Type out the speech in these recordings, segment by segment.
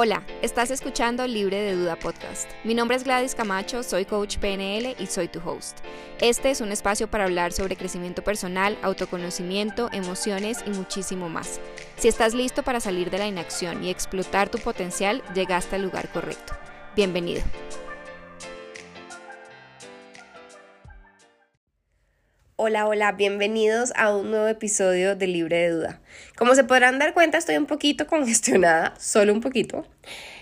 Hola, estás escuchando Libre de Duda Podcast. Mi nombre es Gladys Camacho, soy coach PNL y soy tu host. Este es un espacio para hablar sobre crecimiento personal, autoconocimiento, emociones y muchísimo más. Si estás listo para salir de la inacción y explotar tu potencial, llegaste al lugar correcto. Bienvenido. Hola, hola, bienvenidos a un nuevo episodio de Libre de Duda. Como se podrán dar cuenta, estoy un poquito congestionada, solo un poquito.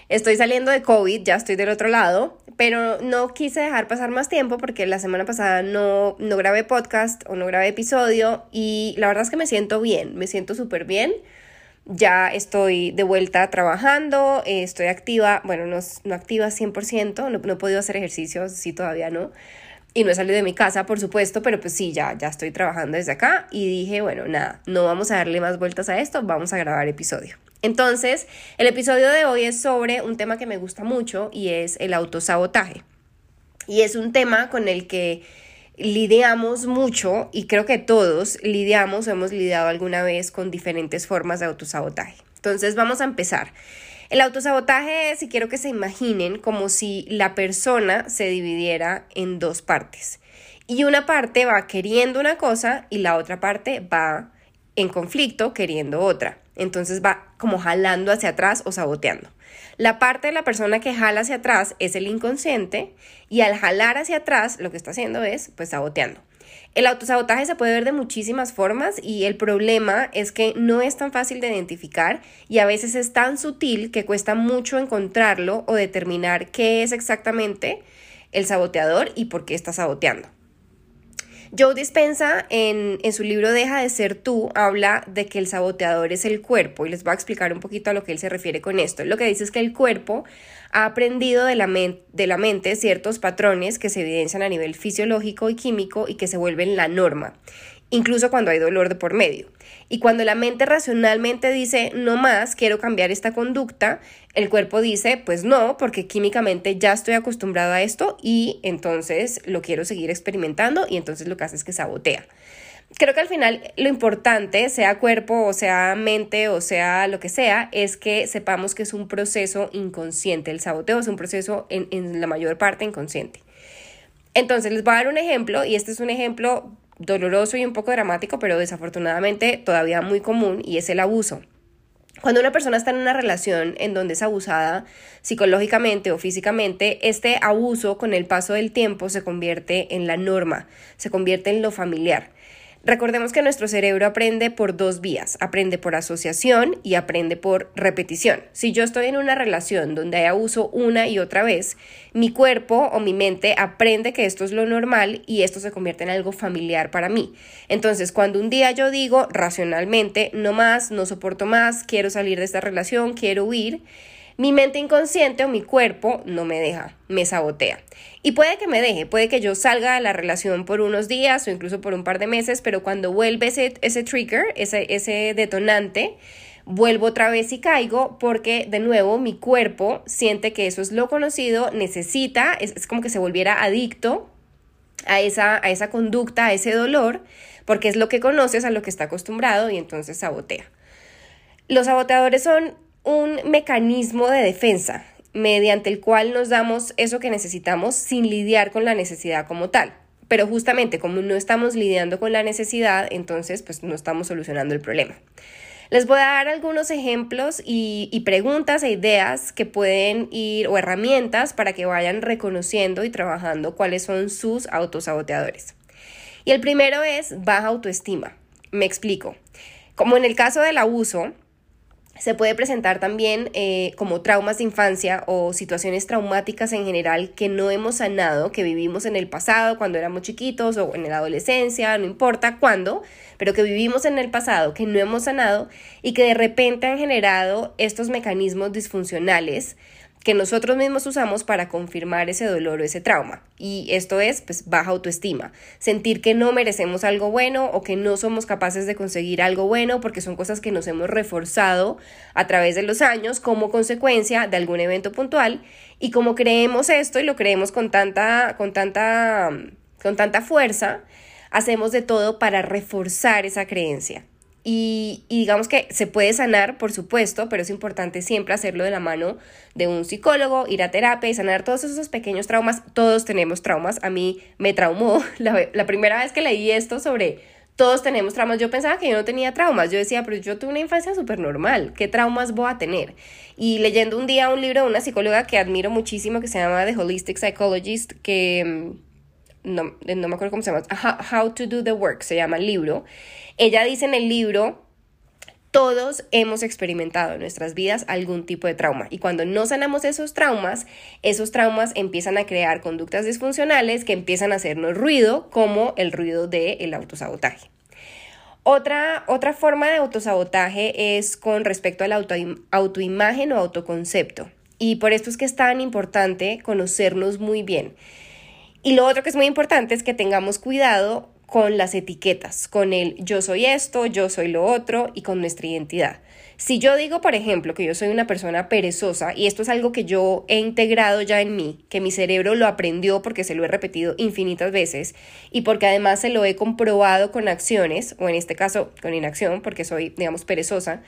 Estoy saliendo de COVID, ya estoy del otro lado, pero no quise dejar pasar más tiempo porque la semana pasada no, no grabé podcast o no grabé episodio y la verdad es que me siento bien, me siento súper bien. Ya estoy de vuelta trabajando, eh, estoy activa, bueno, no, no activa 100%, no, no he podido hacer ejercicios, sí, todavía no, y no he salido de mi casa, por supuesto, pero pues sí, ya, ya estoy trabajando desde acá y dije, bueno, nada, no vamos a darle más vueltas a esto, vamos a grabar episodio. Entonces, el episodio de hoy es sobre un tema que me gusta mucho y es el autosabotaje. Y es un tema con el que lidiamos mucho y creo que todos lidiamos o hemos lidiado alguna vez con diferentes formas de autosabotaje. Entonces, vamos a empezar. El autosabotaje es, y quiero que se imaginen, como si la persona se dividiera en dos partes. Y una parte va queriendo una cosa y la otra parte va en conflicto queriendo otra. Entonces va como jalando hacia atrás o saboteando. La parte de la persona que jala hacia atrás es el inconsciente y al jalar hacia atrás lo que está haciendo es pues saboteando. El autosabotaje se puede ver de muchísimas formas y el problema es que no es tan fácil de identificar y a veces es tan sutil que cuesta mucho encontrarlo o determinar qué es exactamente el saboteador y por qué está saboteando. Joe Dispensa en, en, su libro Deja de ser tú habla de que el saboteador es el cuerpo y les voy a explicar un poquito a lo que él se refiere con esto. Lo que dice es que el cuerpo ha aprendido de la, de la mente ciertos patrones que se evidencian a nivel fisiológico y químico y que se vuelven la norma incluso cuando hay dolor de por medio. Y cuando la mente racionalmente dice, no más, quiero cambiar esta conducta, el cuerpo dice, pues no, porque químicamente ya estoy acostumbrado a esto y entonces lo quiero seguir experimentando y entonces lo que hace es que sabotea. Creo que al final lo importante, sea cuerpo o sea mente o sea lo que sea, es que sepamos que es un proceso inconsciente. El saboteo es un proceso en, en la mayor parte inconsciente. Entonces les voy a dar un ejemplo y este es un ejemplo doloroso y un poco dramático, pero desafortunadamente todavía muy común y es el abuso. Cuando una persona está en una relación en donde es abusada psicológicamente o físicamente, este abuso con el paso del tiempo se convierte en la norma, se convierte en lo familiar. Recordemos que nuestro cerebro aprende por dos vías, aprende por asociación y aprende por repetición. Si yo estoy en una relación donde hay abuso una y otra vez, mi cuerpo o mi mente aprende que esto es lo normal y esto se convierte en algo familiar para mí. Entonces, cuando un día yo digo racionalmente, no más, no soporto más, quiero salir de esta relación, quiero huir, mi mente inconsciente o mi cuerpo no me deja, me sabotea. Y puede que me deje, puede que yo salga de la relación por unos días o incluso por un par de meses, pero cuando vuelve ese, ese trigger, ese, ese detonante, vuelvo otra vez y caigo porque de nuevo mi cuerpo siente que eso es lo conocido, necesita, es, como que se volviera adicto a esa, a esa conducta, a ese dolor, porque es lo que conoces, a lo que está acostumbrado y entonces sabotea. Los saboteadores son un mecanismo de defensa mediante el cual nos damos eso que necesitamos sin lidiar con la necesidad como tal. Pero justamente como no estamos lidiando con la necesidad, entonces pues no estamos solucionando el problema. Les voy a dar algunos ejemplos y, y, preguntas e ideas que pueden ir o herramientas para que vayan reconociendo y trabajando cuáles son sus autosaboteadores. Y el primero es baja autoestima. Me explico. Como en el caso del abuso, se puede presentar también eh, como traumas de infancia o situaciones traumáticas en general que no hemos sanado, que vivimos en el pasado cuando éramos chiquitos o en la adolescencia, no importa cuándo, pero que vivimos en el pasado, que no hemos sanado y que de repente han generado estos mecanismos disfuncionales que nosotros mismos usamos para confirmar ese dolor o ese trauma. Y esto es pues baja autoestima, sentir que no merecemos algo bueno o que no somos capaces de conseguir algo bueno porque son cosas que nos hemos reforzado a través de los años como consecuencia de algún evento puntual y como creemos esto y lo creemos con tanta con tanta con tanta fuerza, hacemos de todo para reforzar esa creencia. Y, digamos que se puede sanar, por supuesto, pero es importante siempre hacerlo de la mano de un psicólogo, ir a terapia y sanar todos esos pequeños traumas. Todos tenemos traumas. A mí me traumó la, primera vez que leí esto sobre todos tenemos traumas. Yo pensaba que yo no tenía traumas. Yo decía, pero yo tuve una infancia súper normal. ¿Qué traumas voy a tener? Y leyendo un día un libro de una psicóloga que admiro muchísimo, que se llama The Holistic Psychologist, que mm, no, no me acuerdo cómo se llama, How to Do the Work, se llama el libro. Ella dice en el libro todos hemos experimentado en nuestras vidas algún tipo de trauma y cuando no sanamos esos traumas, esos traumas empiezan a crear conductas disfuncionales que empiezan a hacernos ruido, como el ruido del autosabotaje. Otra, otra forma de autosabotaje es con respecto a la auto, autoimagen o autoconcepto. Y por esto es que es tan importante conocernos muy bien. Y lo otro que es muy importante es que tengamos cuidado con las etiquetas, con el yo soy esto, yo soy lo otro y con nuestra identidad. Si yo digo, por ejemplo, que yo soy una persona perezosa, y esto es algo que yo he integrado ya en mí, que mi cerebro lo aprendió porque se lo he repetido infinitas veces y porque además se lo he comprobado con acciones, o en este caso con inacción, porque soy, digamos, perezosa,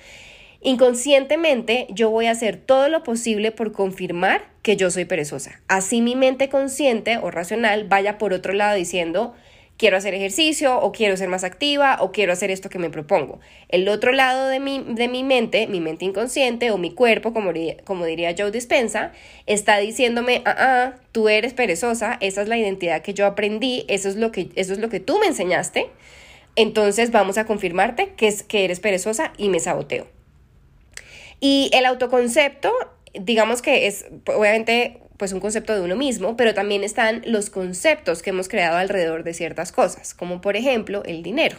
inconscientemente yo voy a hacer todo lo posible por confirmar que yo soy perezosa. Así mi mente consciente o racional vaya por otro lado diciendo, quiero hacer ejercicio o quiero ser más activa o quiero hacer esto que me propongo. El otro lado de mi, de mi mente, mi mente inconsciente o mi cuerpo, como, como diría Joe Dispensa, está diciéndome, ah, ah, tú eres perezosa, esa es la identidad que yo aprendí, eso es lo que, eso es lo que tú me enseñaste, entonces vamos a confirmarte que, es, que eres perezosa y me saboteo. Y el autoconcepto, digamos que es, obviamente pues un concepto de uno mismo, pero también están los conceptos que hemos creado alrededor de ciertas cosas, como por ejemplo el dinero.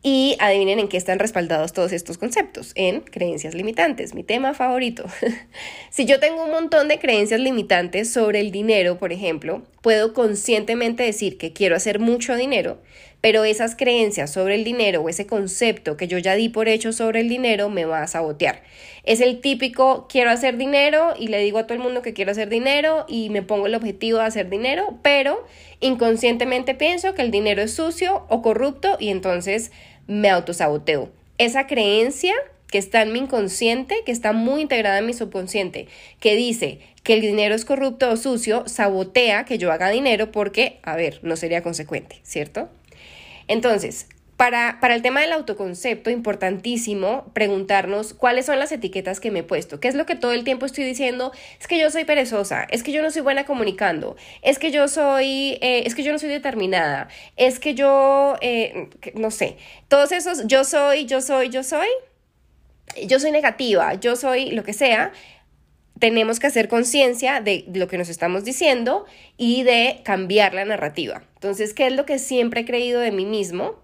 Y adivinen en qué están respaldados todos estos conceptos, en creencias limitantes, mi tema favorito. si yo tengo un montón de creencias limitantes sobre el dinero, por ejemplo, puedo conscientemente decir que quiero hacer mucho dinero, pero esas creencias sobre el dinero o ese concepto que yo ya di por hecho sobre el dinero me va a sabotear. Es el típico quiero hacer dinero y le digo a todo el mundo que quiero hacer dinero y me pongo el objetivo de hacer dinero, pero inconscientemente pienso que el dinero es sucio o corrupto y entonces me autosaboteo. Esa creencia que está en mi inconsciente, que está muy integrada en mi subconsciente, que dice que el dinero es corrupto o sucio, sabotea que yo haga dinero porque, a ver, no sería consecuente, ¿cierto? Entonces, para, para, el tema del autoconcepto, importantísimo preguntarnos cuáles son las etiquetas que me he puesto. ¿Qué es lo que todo el tiempo estoy diciendo? Es que yo soy perezosa, es que yo no soy buena comunicando, es que yo soy, eh, es que yo no soy determinada, es que yo, eh, no sé, todos esos, yo soy, yo soy, yo soy, yo soy negativa, yo soy lo que sea, tenemos que hacer conciencia de lo que nos estamos diciendo y de cambiar la narrativa. Entonces, ¿qué es lo que siempre he creído de mí mismo?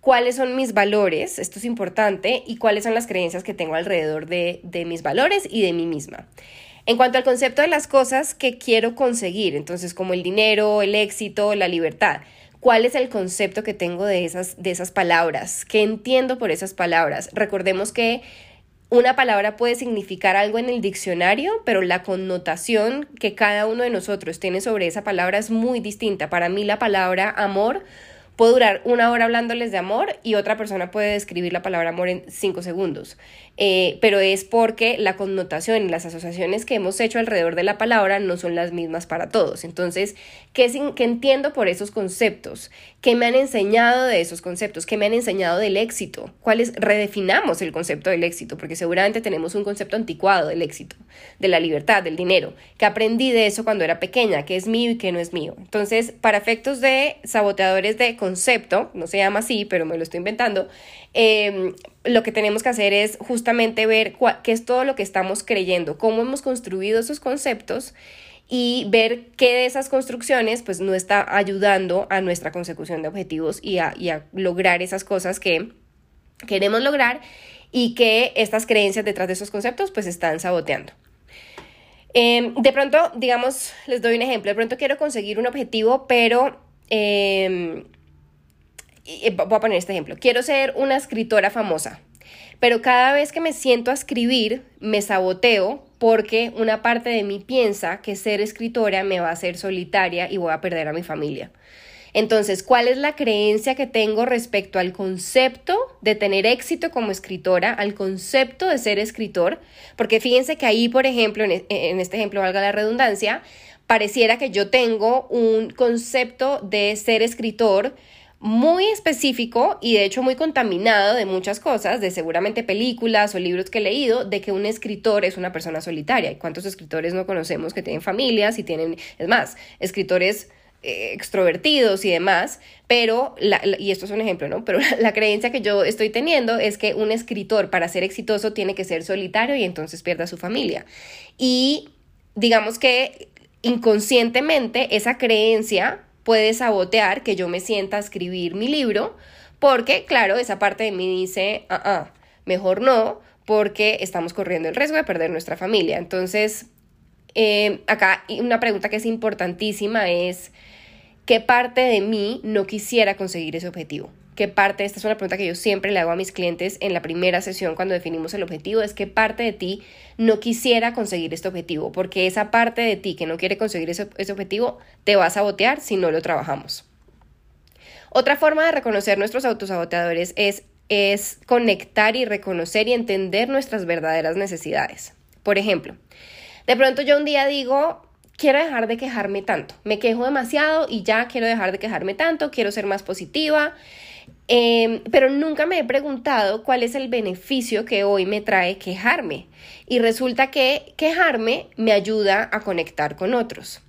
¿Cuáles son mis valores? Esto es importante. Y cuáles son las creencias que tengo alrededor de, de mis valores y de mí misma. En cuanto al concepto de las cosas que quiero conseguir, entonces como el dinero, el éxito, la libertad, ¿Cuál es el concepto que tengo de esas, de esas palabras? ¿Qué entiendo por esas palabras? Recordemos que una palabra puede significar algo en el diccionario, pero la connotación que cada uno de nosotros tiene sobre esa palabra es muy distinta. Para mí la palabra amor puede durar una hora hablándoles de amor y otra persona puede describir la palabra amor en cinco segundos. Eh, pero es porque la connotación y las asociaciones que hemos hecho alrededor de la palabra no son las mismas para todos. Entonces, ¿qué, qué entiendo por esos conceptos? ¿Qué me han enseñado de esos conceptos? ¿Qué me han enseñado del éxito? ¿Cuáles redefinamos el concepto del éxito? Porque seguramente tenemos un concepto anticuado del éxito, de la libertad, del dinero, que aprendí de eso cuando era pequeña, que es mío y que no es mío. Entonces, para efectos de saboteadores de concepto, no se llama así, pero me lo estoy inventando, eh, lo que tenemos que hacer es justamente ver qué es todo lo que estamos creyendo, cómo hemos construido esos conceptos y ver qué de esas construcciones pues no está ayudando a nuestra consecución de objetivos y a, lograr esas cosas que queremos lograr y que estas creencias detrás de esos conceptos pues están saboteando. Em, de pronto, digamos, les doy un ejemplo, de pronto quiero conseguir un objetivo, pero em, voy a poner este ejemplo, quiero ser una escritora famosa, pero cada vez que me siento a escribir me saboteo porque una parte de mí piensa que ser escritora me va a hacer solitaria y voy a perder a mi familia. Entonces, ¿cuál es la creencia que tengo respecto al concepto de tener éxito como escritora, al concepto de ser escritor? Porque fíjense que ahí, por ejemplo, en, en este ejemplo, valga la redundancia, pareciera que yo tengo un concepto de ser escritor muy específico y de hecho muy contaminado de muchas cosas, de seguramente películas o libros que he leído, de que un escritor es una persona solitaria. ¿Y cuántos escritores no conocemos que tienen familias y tienen, es más, escritores eh, extrovertidos y demás, pero, y esto es un ejemplo, ¿no? Pero la creencia que yo estoy teniendo es que un escritor para ser exitoso tiene que ser solitario y entonces pierda su familia. Y digamos que inconscientemente esa creencia puede sabotear que yo me sienta a escribir mi libro, porque claro, esa parte de mí dice, ah, ah, mejor no, porque estamos corriendo el riesgo de perder nuestra familia. Entonces, eh, acá una pregunta que es importantísima es, ¿qué parte de mí no quisiera conseguir ese objetivo? Qué parte, esta es una pregunta que yo siempre le hago a mis clientes en la primera sesión cuando definimos el objetivo, es qué parte de ti no quisiera conseguir este objetivo, porque esa parte de ti que no quiere conseguir ese, objetivo te va a sabotear si no lo trabajamos. Otra forma de reconocer nuestros autosaboteadores es, es conectar y reconocer y entender nuestras verdaderas necesidades. Por ejemplo, de pronto yo un día digo, quiero dejar de quejarme tanto, me quejo demasiado y ya quiero dejar de quejarme tanto, quiero ser más positiva, Em, pero nunca me he preguntado cuál es el beneficio que hoy me trae quejarme. Y resulta que quejarme me ayuda a conectar con otros.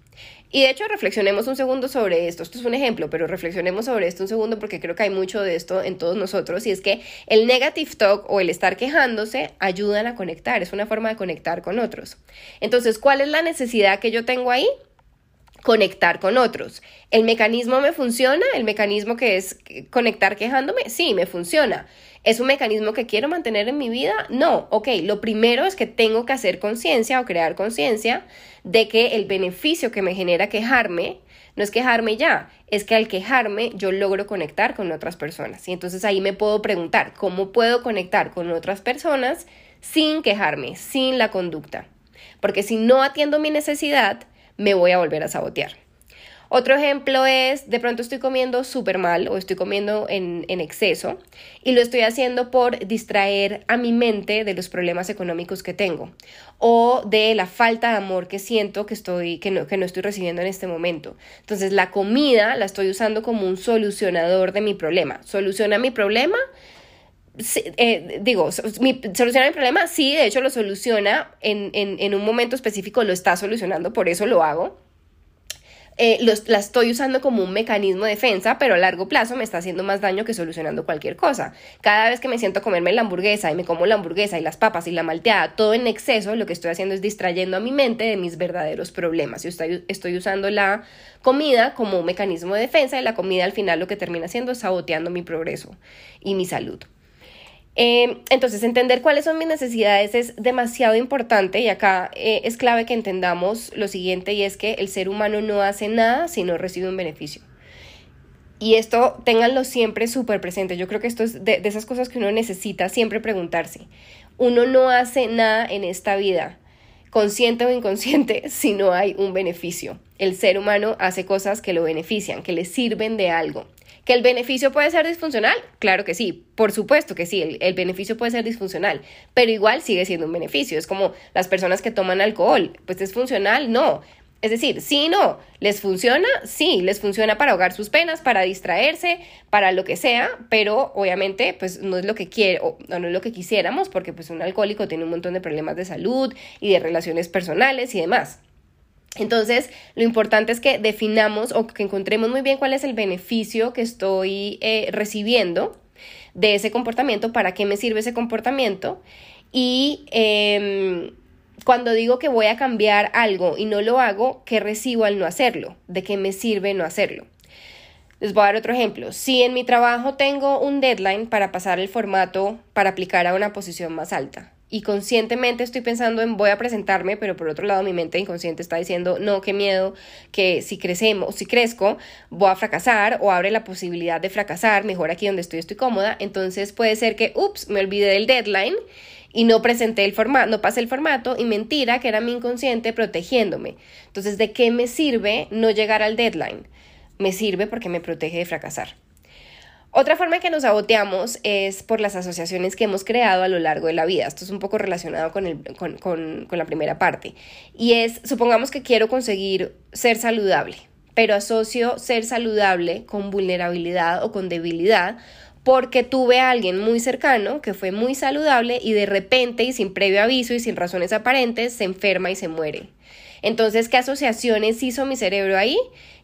Y de hecho, reflexionemos un segundo sobre esto. Esto es un ejemplo, pero reflexionemos sobre esto un segundo porque creo que hay mucho de esto en todos nosotros. Y es que el negative talk o el estar quejándose ayudan a conectar. Es una forma de conectar con otros. Entonces, ¿cuál es la necesidad que yo tengo ahí? Conectar con otros. ¿El mecanismo me funciona? ¿El mecanismo que es conectar quejándome? Sí, me funciona. ¿Es un mecanismo que quiero mantener en mi vida? No. Ok, lo primero es que tengo que hacer conciencia o crear conciencia de que el beneficio que me genera quejarme no es quejarme ya, es que al quejarme yo logro conectar con otras personas. Y entonces ahí me puedo preguntar, ¿cómo puedo conectar con otras personas sin quejarme, sin la conducta? Porque si no atiendo mi necesidad, me voy a volver a sabotear. Otro ejemplo es, de pronto estoy comiendo súper mal o estoy comiendo en, exceso y lo estoy haciendo por distraer a mi mente de los problemas económicos que tengo o de la falta de amor que siento que, estoy, que, no, que no estoy recibiendo en este momento. Entonces la comida la estoy usando como un solucionador de mi problema. ¿Soluciona mi problema? Eh, digo, ¿soluciona mi problema? Sí, de hecho lo soluciona en, en, un momento específico, lo está solucionando, por eso lo hago. Eh, la estoy usando como un mecanismo de defensa, pero a largo plazo me está haciendo más daño que solucionando cualquier cosa. Cada vez que me siento a comerme la hamburguesa y me como la hamburguesa y las papas y la malteada, todo en exceso, lo que estoy haciendo es distrayendo a mi mente de mis verdaderos problemas. Yo estoy, estoy usando la comida como un mecanismo de defensa y la comida al final lo que termina haciendo es saboteando mi progreso y mi salud. Em, entonces, entender cuáles son mis necesidades es demasiado importante y acá eh, es clave que entendamos lo siguiente y es que el ser humano no hace nada si no recibe un beneficio. Y esto ténganlo siempre súper presente. Yo creo que esto es de, de esas cosas que uno necesita siempre preguntarse. Uno no hace nada en esta vida, consciente o inconsciente, si no hay un beneficio. El ser humano hace cosas que lo benefician, que le sirven de algo. ¿Que el beneficio puede ser disfuncional? Claro que sí, por supuesto que sí, el, beneficio puede ser disfuncional, pero igual sigue siendo un beneficio. Es como las personas que toman alcohol, pues es funcional, no. Es decir, sí, no, les funciona, sí, les funciona para ahogar sus penas, para distraerse, para lo que sea, pero obviamente pues no es lo que quiere o no es lo que quisiéramos porque pues un alcohólico tiene un montón de problemas de salud y de relaciones personales y demás. Entonces, lo importante es que definamos o que encontremos muy bien cuál es el beneficio que estoy eh, recibiendo de ese comportamiento, para qué me sirve ese comportamiento y em, cuando digo que voy a cambiar algo y no lo hago, ¿qué recibo al no hacerlo? ¿De qué me sirve no hacerlo? Les voy a dar otro ejemplo. Si en mi trabajo tengo un deadline para pasar el formato para aplicar a una posición más alta, y conscientemente estoy pensando en voy a presentarme, pero por otro lado mi mente inconsciente está diciendo, no, qué miedo, que si crecemos, si crezco, voy a fracasar o abre la posibilidad de fracasar, mejor aquí donde estoy estoy cómoda, entonces puede ser que, ups, me olvidé del deadline y no presenté el formato, no pasé el formato y mentira que era mi inconsciente protegiéndome. Entonces, ¿de qué me sirve no llegar al deadline? me sirve porque me protege de fracasar. Otra forma en que nos saboteamos es por las asociaciones que hemos creado a lo largo de la vida. Esto es un poco relacionado con, el, con, con, con la primera parte. Y es, supongamos que quiero conseguir ser saludable, pero asocio ser saludable con vulnerabilidad o con debilidad porque tuve a alguien muy cercano que fue muy saludable y de repente y sin previo aviso y sin razones aparentes se enferma y se muere. Entonces, ¿qué asociaciones hizo mi cerebro ahí?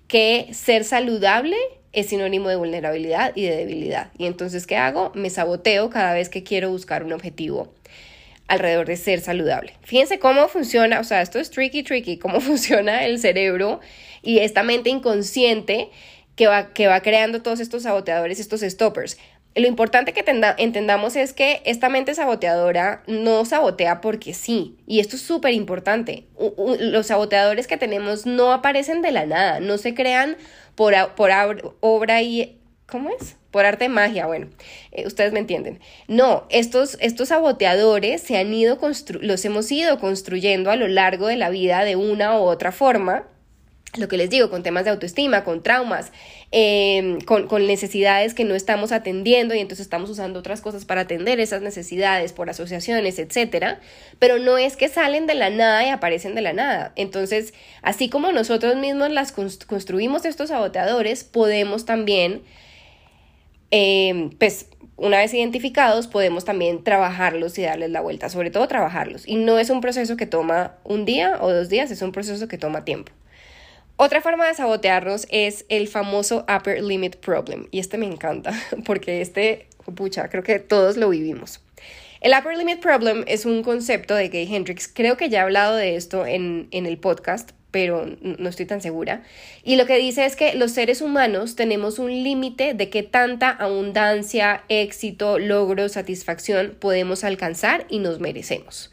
Que ser saludable es sinónimo de vulnerabilidad y de debilidad. Y entonces, ¿qué hago? Me saboteo cada vez que quiero buscar un objetivo alrededor de ser saludable. Fíjense cómo funciona, o sea, esto es tricky, tricky, cómo funciona el cerebro y esta mente inconsciente que va, que va creando todos estos saboteadores, estos stoppers. Lo importante que entendamos es que esta mente saboteadora no sabotea porque sí, y esto es súper importante. Los saboteadores que tenemos no aparecen de la nada, no se crean por, por obra y... ¿Cómo es? Por arte de magia, bueno, eh, ustedes me entienden. No, estos, estos saboteadores se han ido los hemos ido construyendo a lo largo de la vida de una u otra forma lo que les digo, con temas de autoestima, con traumas, em, con, necesidades que no estamos atendiendo y entonces estamos usando otras cosas para atender esas necesidades por asociaciones, etcétera, pero no es que salen de la nada y aparecen de la nada. Entonces, así como nosotros mismos las construimos estos saboteadores, podemos también, em, pues, una vez identificados, podemos también trabajarlos y darles la vuelta, sobre todo trabajarlos. Y no es un proceso que toma un día o dos días, es un proceso que toma tiempo. Otra forma de sabotearnos es el famoso upper limit problem. Y este me encanta porque este, pucha, creo que todos lo vivimos. El upper limit problem es un concepto de Gay Hendrix. Creo que ya he hablado de esto en, en el podcast, pero no estoy tan segura. Y lo que dice es que los seres humanos tenemos un límite de qué tanta abundancia, éxito, logro, satisfacción podemos alcanzar y nos merecemos.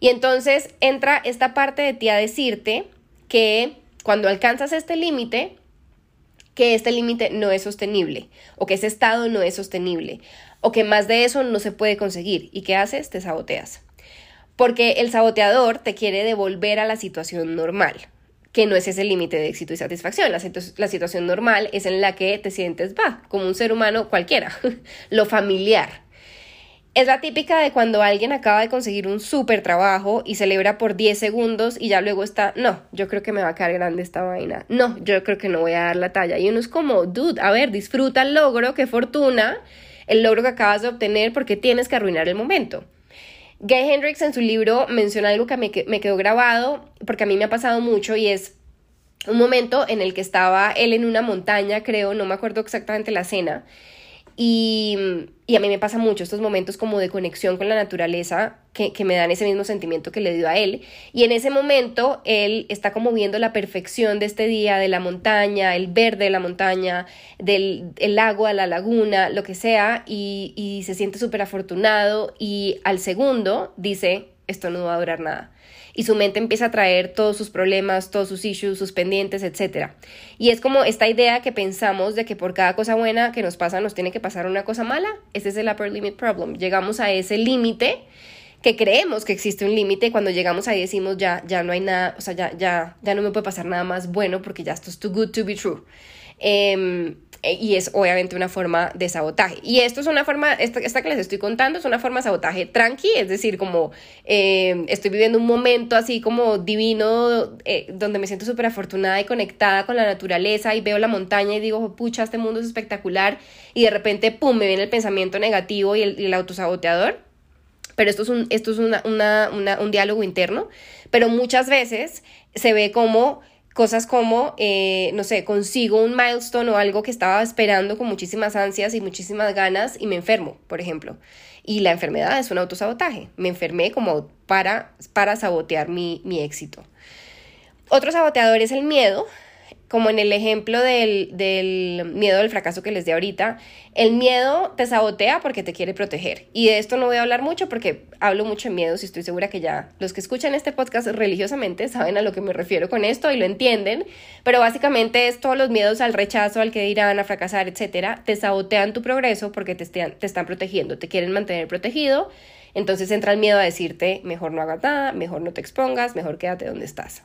Y entonces entra esta parte de ti a decirte que cuando alcanzas este límite, que este límite no es sostenible o que ese estado no es sostenible o que más de eso no se puede conseguir. ¿Y qué haces? Te saboteas. Porque el saboteador te quiere devolver a la situación normal, que no es ese límite de éxito y satisfacción. La, situación normal es en la que te sientes, va, como un ser humano cualquiera, lo familiar, es la típica de cuando alguien acaba de conseguir un súper trabajo y celebra por 10 segundos y ya luego está, no, yo creo que me va a quedar grande esta vaina, no, yo creo que no voy a dar la talla. Y uno es como, dude, a ver, disfruta el logro, qué fortuna, el logro que acabas de obtener porque tienes que arruinar el momento. Gay Hendrix en su libro menciona algo que me, me quedó grabado porque a mí me ha pasado mucho y es un momento en el que estaba él en una montaña, creo, no me acuerdo exactamente la escena, y, a mí me pasa mucho estos momentos como de conexión con la naturaleza que, que, me dan ese mismo sentimiento que le dio a él. Y en ese momento él está como viendo la perfección de este día, de la montaña, el verde de la montaña, del el agua, la laguna, lo que sea, y, y se siente súper afortunado. Y al segundo dice, esto no va a durar nada y su mente empieza a traer todos sus problemas, todos sus issues, sus pendientes, etc. Y es como esta idea que pensamos de que por cada cosa buena que nos pasa nos tiene que pasar una cosa mala. Ese es el upper limit problem. Llegamos a ese límite que creemos que existe un límite cuando llegamos ahí decimos ya ya no hay nada, o sea, ya ya ya no me puede pasar nada más bueno porque ya esto es too good to be true. Em, eh, y es obviamente una forma de sabotaje. Y esto es una forma, esta, esta que les estoy contando es una forma de sabotaje tranqui, es decir, como eh, estoy viviendo un momento así como divino, eh, donde me siento súper afortunada y conectada con la naturaleza y veo la montaña y digo, pucha, este mundo es espectacular y de repente, pum, me viene el pensamiento negativo y el, y el autosaboteador. Pero esto es, un, esto es una, una, una, un diálogo interno, pero muchas veces se ve como Cosas como, eh, no sé, consigo un milestone o algo que estaba esperando con muchísimas ansias y muchísimas ganas y me enfermo, por ejemplo. Y la enfermedad es un autosabotaje. Me enfermé como para, para sabotear mi, mi éxito. Otro saboteador es el miedo, como en el ejemplo del, miedo del fracaso que les di ahorita, el miedo te sabotea porque te quiere proteger. Y de esto no voy a hablar mucho porque hablo mucho de miedos y estoy segura que ya los que escuchan este podcast religiosamente saben a lo que me refiero con esto y lo entienden. Pero básicamente es todos los miedos al rechazo, al que dirán, a fracasar, etcétera, te sabotean tu progreso porque te, te están protegiendo, te quieren mantener protegido. Entonces entra el miedo a decirte, mejor no hagas nada, mejor no te expongas, mejor quédate donde estás.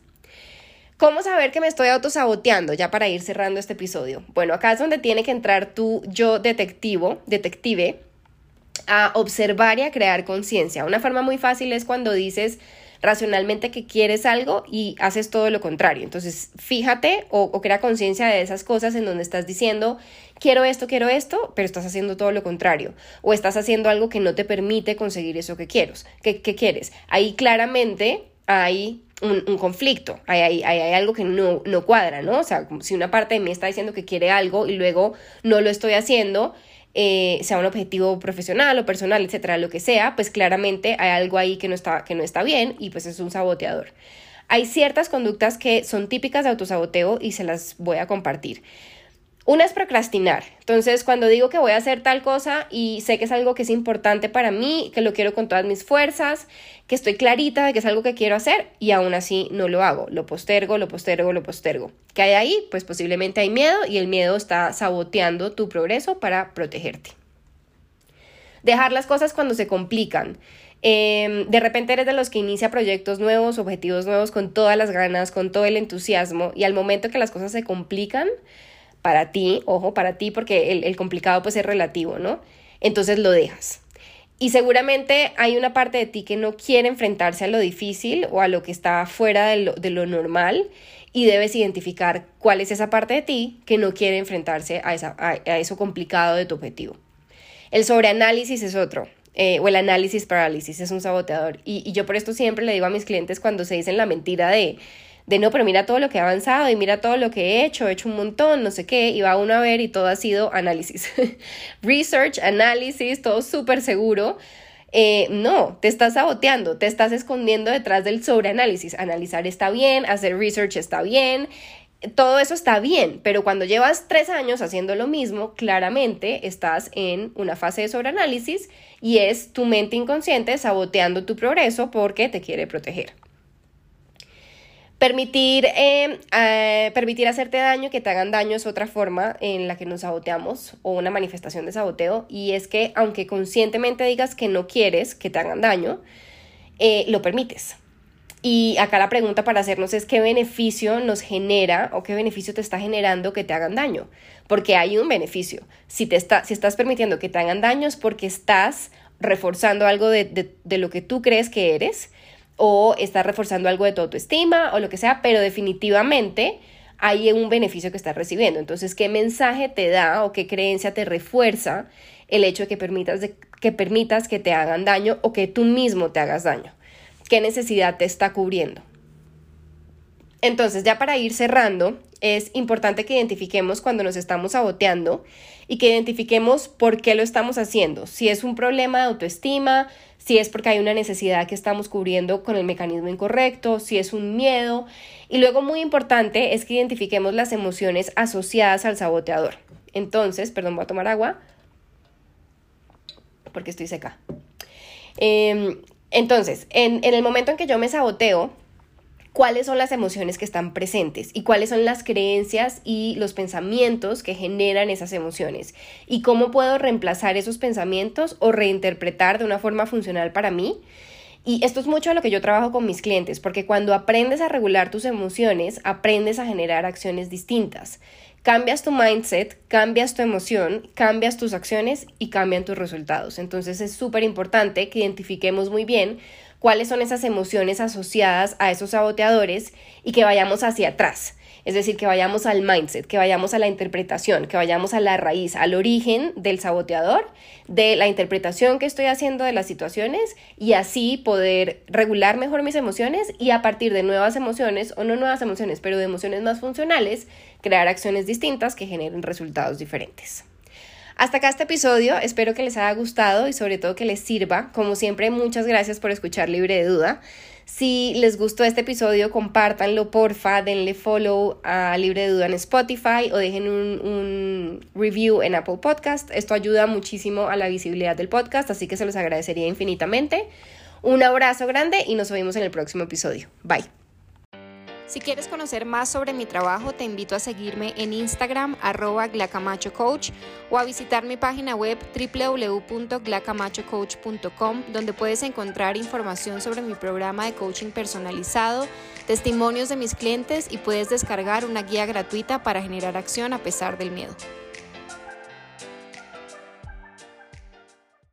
¿Cómo saber que me estoy autosaboteando? Ya para ir cerrando este episodio. Bueno, acá es donde tiene que entrar tu yo detectivo, detective, a observar y a crear conciencia. Una forma muy fácil es cuando dices racionalmente que quieres algo y haces todo lo contrario. Entonces, fíjate o, crea conciencia de esas cosas en donde estás diciendo, quiero esto, quiero esto, pero estás haciendo todo lo contrario. O estás haciendo algo que no te permite conseguir eso que quieres. Que, quieres. Ahí claramente hay un, conflicto, hay, hay, hay, algo que no, no cuadra, ¿no? O sea, si una parte de mí está diciendo que quiere algo y luego no lo estoy haciendo, eh, sea un objetivo profesional o personal, etcétera, lo que sea, pues claramente hay algo ahí que no está, que no está bien y pues es un saboteador. Hay ciertas conductas que son típicas de autosaboteo y se las voy a compartir. Una es procrastinar. Entonces, cuando digo que voy a hacer tal cosa y sé que es algo que es importante para mí, que lo quiero con todas mis fuerzas, que estoy clarita de que es algo que quiero hacer y aún así no lo hago. Lo postergo, lo postergo, lo postergo. ¿Qué hay ahí? Pues posiblemente hay miedo y el miedo está saboteando tu progreso para protegerte. Dejar las cosas cuando se complican. Em, de repente eres de los que inicia proyectos nuevos, objetivos nuevos con todas las ganas, con todo el entusiasmo y al momento que las cosas se complican, para ti, ojo, para ti, porque el, complicado pues es relativo, ¿no? Entonces lo dejas. Y seguramente hay una parte de ti que no quiere enfrentarse a lo difícil o a lo que está fuera de lo, normal y debes identificar cuál es esa parte de ti que no quiere enfrentarse a, eso complicado de tu objetivo. El sobreanálisis es otro. Eh, o el análisis parálisis es un saboteador. Y yo por esto siempre le digo a mis clientes cuando se dicen la mentira de de no, pero mira todo lo que he avanzado y mira todo lo que he hecho, he hecho un montón, no sé qué, y va uno a ver y todo ha sido análisis. Research, análisis, todo súper seguro. Eh, no, te estás saboteando, te estás escondiendo detrás del sobreanálisis. Analizar está bien, hacer research está bien, todo eso está bien, pero cuando llevas tres años haciendo lo mismo, claramente estás en una fase de sobreanálisis y es tu mente inconsciente saboteando tu progreso porque te quiere proteger. Permitir, eh, eh, permitir hacerte daño, que te hagan daño es otra forma en la que nos saboteamos o una manifestación de saboteo y es que aunque conscientemente digas que no quieres que te hagan daño, eh, lo permites. Y acá la pregunta para hacernos es qué beneficio nos genera o qué beneficio te está generando que te hagan daño. Porque hay un beneficio. Si, te está, si estás permitiendo que te hagan daño es porque estás reforzando algo de, de lo que tú crees que eres o estás reforzando algo de tu autoestima o lo que sea, pero definitivamente hay un beneficio que estás recibiendo. Entonces, ¿qué mensaje te da o qué creencia te refuerza el hecho de que permitas, que permitas que te hagan daño o que tú mismo te hagas daño? ¿Qué necesidad te está cubriendo? Entonces, ya para ir cerrando, es importante que identifiquemos cuando nos estamos saboteando y que identifiquemos por qué lo estamos haciendo. Si es un problema de autoestima, si es porque hay una necesidad que estamos cubriendo con el mecanismo incorrecto, si es un miedo. Y luego muy importante es que identifiquemos las emociones asociadas al saboteador. Entonces, perdón, voy a tomar agua porque estoy seca. Em, entonces, en, en el momento en que yo me saboteo, cuáles son las emociones que están presentes y cuáles son las creencias y los pensamientos que generan esas emociones y cómo puedo reemplazar esos pensamientos o reinterpretar de una forma funcional para mí. Y esto es mucho lo que yo trabajo con mis clientes, porque cuando aprendes a regular tus emociones, aprendes a generar acciones distintas. Cambias tu mindset, cambias tu emoción, cambias tus acciones y cambian tus resultados. Entonces es súper importante que identifiquemos muy bien cuáles son esas emociones asociadas a esos saboteadores y que vayamos hacia atrás. Es decir, que vayamos al mindset, que vayamos a la interpretación, que vayamos a la raíz, al origen del saboteador, de la interpretación que estoy haciendo de las situaciones y así poder regular mejor mis emociones y a partir de nuevas emociones, o no nuevas emociones, pero de emociones más funcionales, crear acciones distintas que generen resultados diferentes. Hasta acá este episodio, espero que les haya gustado y sobre todo que les sirva. Como siempre, muchas gracias por escuchar Libre de Duda. Si les gustó este episodio, compártanlo, porfa, denle follow a Libre de Duda en Spotify o dejen un, un, review en Apple Podcast. Esto ayuda muchísimo a la visibilidad del podcast, así que se los agradecería infinitamente. Un abrazo grande y nos vemos en el próximo episodio. Bye. Si quieres conocer más sobre mi trabajo, te invito a seguirme en Instagram arroba glacamachocoach o a visitar mi página web www.glacamachocoach.com donde puedes encontrar información sobre mi programa de coaching personalizado, testimonios de mis clientes y puedes descargar una guía gratuita para generar acción a pesar del miedo.